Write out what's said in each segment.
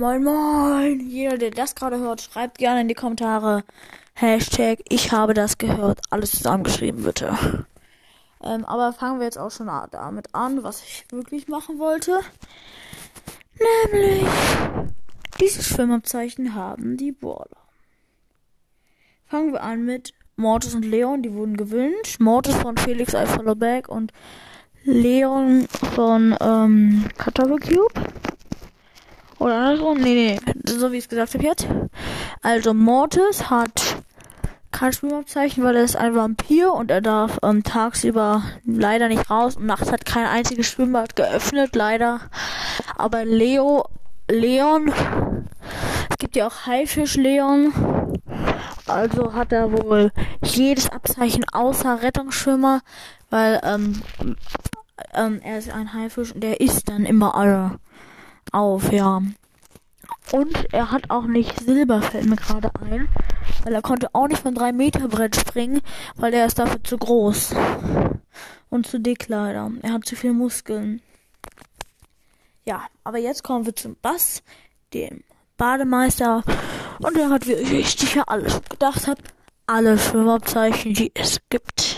Moin moin! Jeder, der das gerade hört, schreibt gerne in die Kommentare Hashtag ich habe das gehört. Alles zusammengeschrieben, bitte. Ähm, aber fangen wir jetzt auch schon damit an, was ich wirklich machen wollte. Nämlich dieses Schwimmabzeichen haben die Border. Fangen wir an mit Mortis und Leon, die wurden gewünscht. Mortis von Felix I Follow Back und Leon von ähm, Cube. Andersrum? Nee, nee, so wie ich es gesagt habe jetzt. Also Mortis hat kein Schwimmabzeichen, weil er ist ein Vampir und er darf ähm, tagsüber leider nicht raus und nachts hat kein einziges Schwimmbad geöffnet, leider. Aber Leo, Leon, es gibt ja auch Haifisch Leon. Also hat er wohl jedes Abzeichen außer Rettungsschwimmer, weil ähm, ähm, er ist ein Haifisch und er isst dann immer alle auf, ja. Und er hat auch nicht Silber, fällt mir gerade ein. Weil er konnte auch nicht von 3 Meter Brett springen, weil er ist dafür zu groß. Und zu dick leider. Er hat zu viele Muskeln. Ja, aber jetzt kommen wir zum Bass, dem Bademeister. Und er hat, wie ich sicher alles gedacht habe, alle Schwimmabzeichen, die es gibt.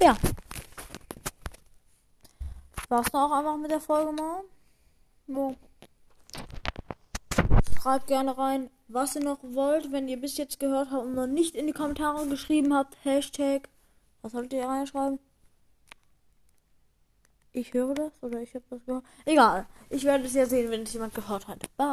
Ja. War's noch einfach mit der Folge mal? So. Schreibt gerne rein, was ihr noch wollt, wenn ihr bis jetzt gehört habt und noch nicht in die Kommentare geschrieben habt. Hashtag. Was solltet ihr reinschreiben? Ich höre das oder ich habe das gehört. Egal. Ich werde es ja sehen, wenn es jemand gehört hat. Bye.